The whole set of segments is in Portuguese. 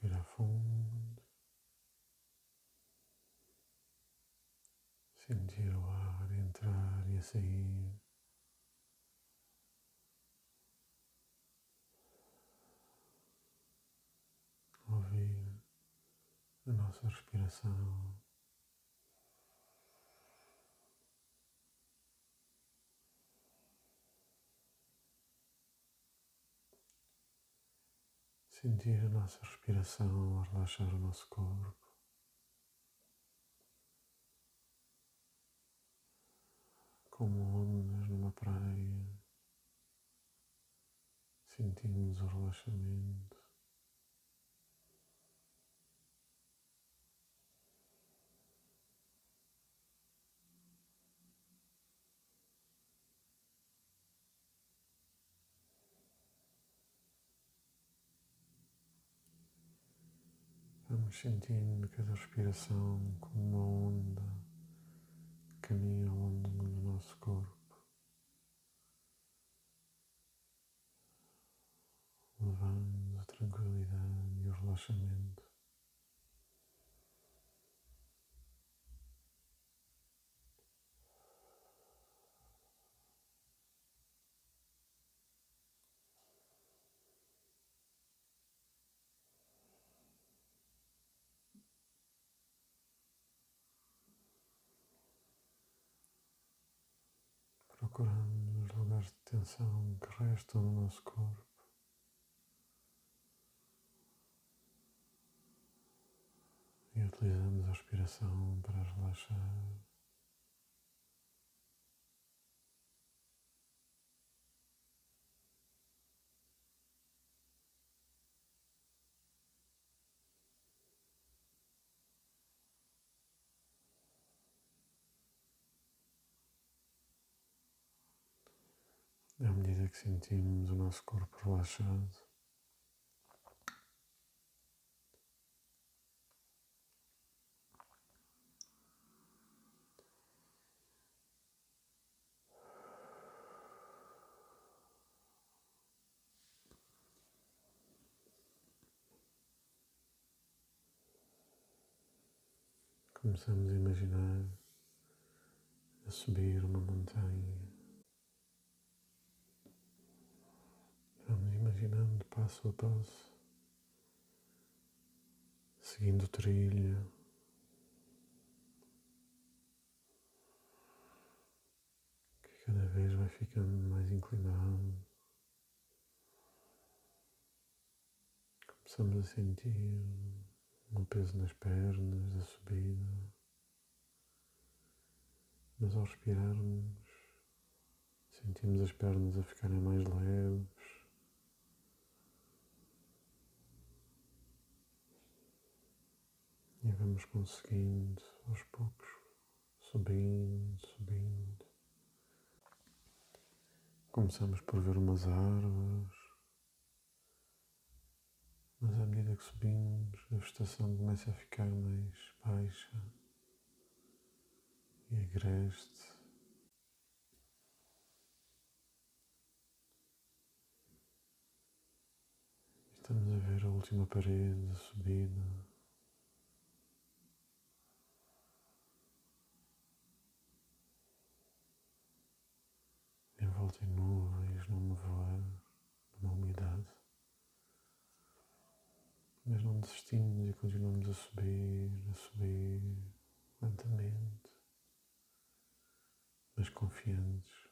Respira fundo. Sentir o ar entrar e sair. Ouvir a nossa respiração. Sentir a nossa respiração relaxar o nosso corpo. Como ondas numa praia, sentimos o relaxamento. Vamos sentindo cada respiração como uma onda que caminha ao longo do nosso corpo, levando a tranquilidade e o relaxamento. Procurando os lugares de tensão que restam no nosso corpo. E utilizamos a respiração para relaxar. à que sentimos o nosso corpo relaxado. Começamos a imaginar a subir uma montanha. Vamos imaginando passo a passo, seguindo o trilho. Que cada vez vai ficando mais inclinado. Começamos a sentir um peso nas pernas da subida. Mas ao respirarmos, sentimos as pernas a ficarem mais leves. E vamos conseguindo aos poucos, subindo, subindo. Começamos por ver umas árvores, mas à medida que subimos, a vegetação começa a ficar mais baixa e agreste. Estamos a ver a última parede da subida. Envolta em nuvens, num nevoeiro, numa umidade. Mas não desistimos e continuamos a subir, a subir lentamente, mas confiantes.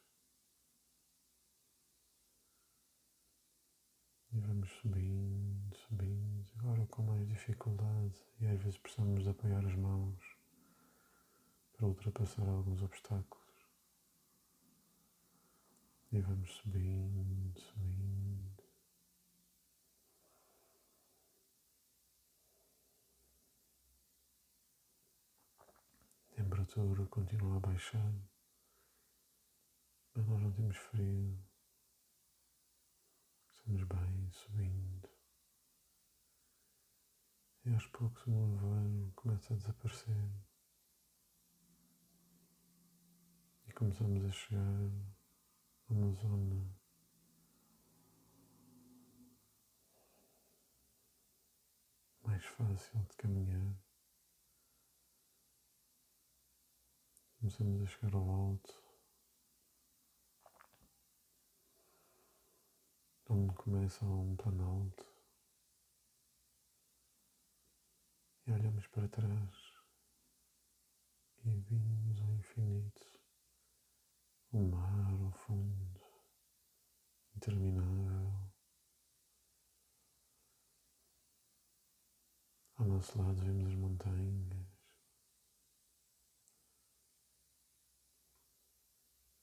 E vamos subindo, subindo, agora com mais dificuldade e às vezes precisamos apoiar as mãos para ultrapassar alguns obstáculos. E vamos subindo, subindo. A temperatura continua a baixar, mas nós não temos frio. Estamos bem, subindo. E aos poucos o nevoeiro começa a desaparecer. E começamos a chegar uma zona mais fácil de caminhar. Começamos a chegar ao alto, onde começa um planalto, e olhamos para trás. E vimos ao infinito, o mar ao fundo, interminável. Ao nosso lado vemos as montanhas.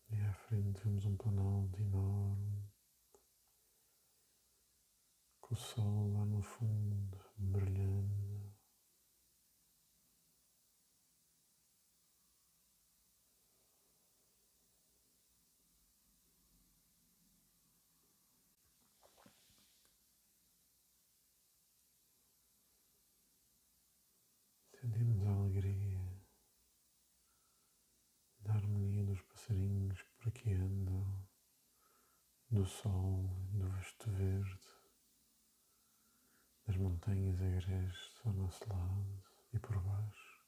E à frente vemos um planalto enorme. Com o sol lá no fundo, brilhando. Sentimos a alegria da harmonia dos passarinhos que por aqui andam, do sol, do vasto verde, das montanhas agrestes ao nosso lado e por baixo.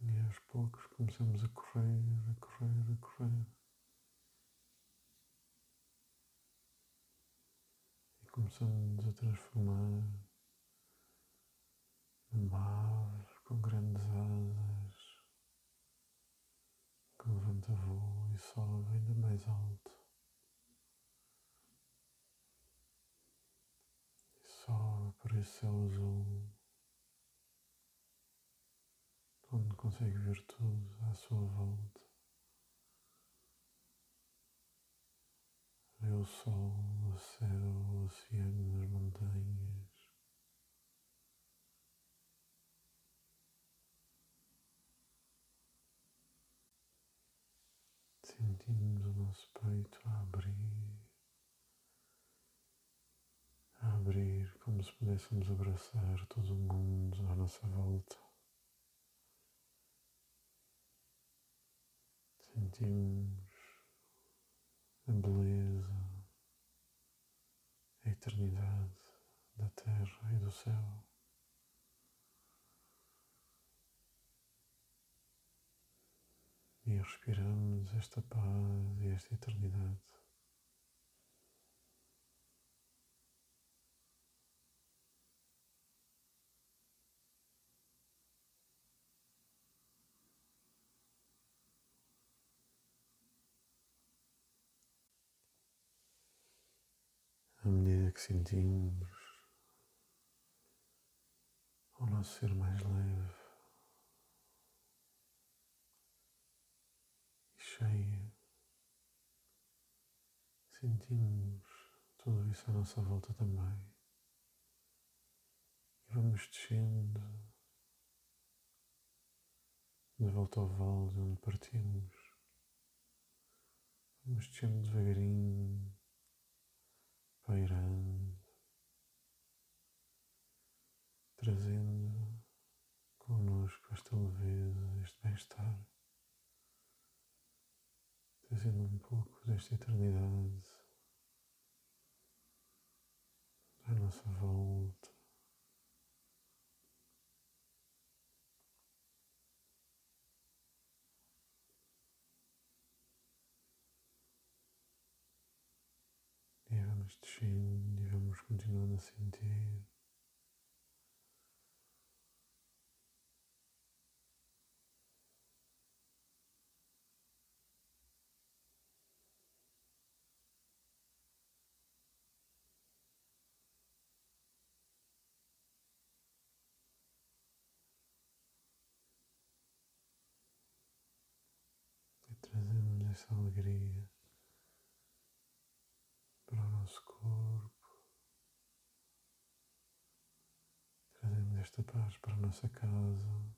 E aos poucos começamos a correr, a correr, a correr. Começamos a transformar numa ave com grandes asas que levanta voo e sobe ainda mais alto. E sobe por esse céu azul. onde consegue ver tudo à sua volta. O sol, o céu, o oceano, as montanhas. Sentimos o nosso peito a abrir, a abrir como se pudéssemos abraçar todo o mundo à nossa volta. Sentimos a beleza, eternidade da terra e do céu. E respiramos esta paz e esta eternidade. à medida que sentimos. O nosso ser mais leve. E cheio, sentimos tudo isso à nossa volta também. E vamos descendo. De volta ao vale de onde partimos. Vamos descendo devagarinho pairando, trazendo connosco esta leveza, este bem-estar, trazendo um pouco desta eternidade à nossa volta. Vamos descendo e vamos continuando a sentir. Trazemos essa alegria para o nosso corpo. Trazemos esta paz para a nossa casa,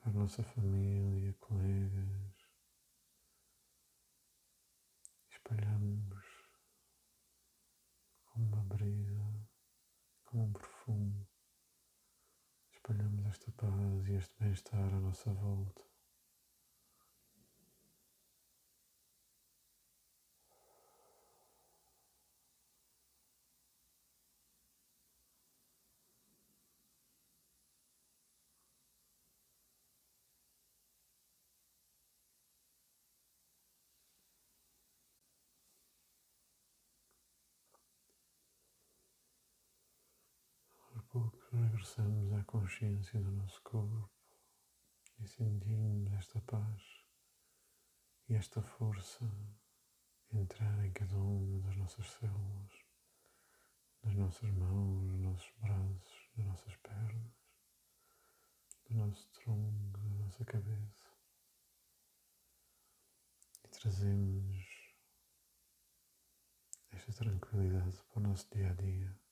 para a nossa família, colegas. Espalhamos como uma brisa, como um perfume. Espalhamos esta paz e este bem-estar à nossa volta. Regressamos à consciência do nosso corpo e sentimos esta paz e esta força entrar em cada uma das nossas células, das nossas mãos, dos nossos braços, das nossas pernas, do nosso tronco, da nossa cabeça. E trazemos esta tranquilidade para o nosso dia a dia.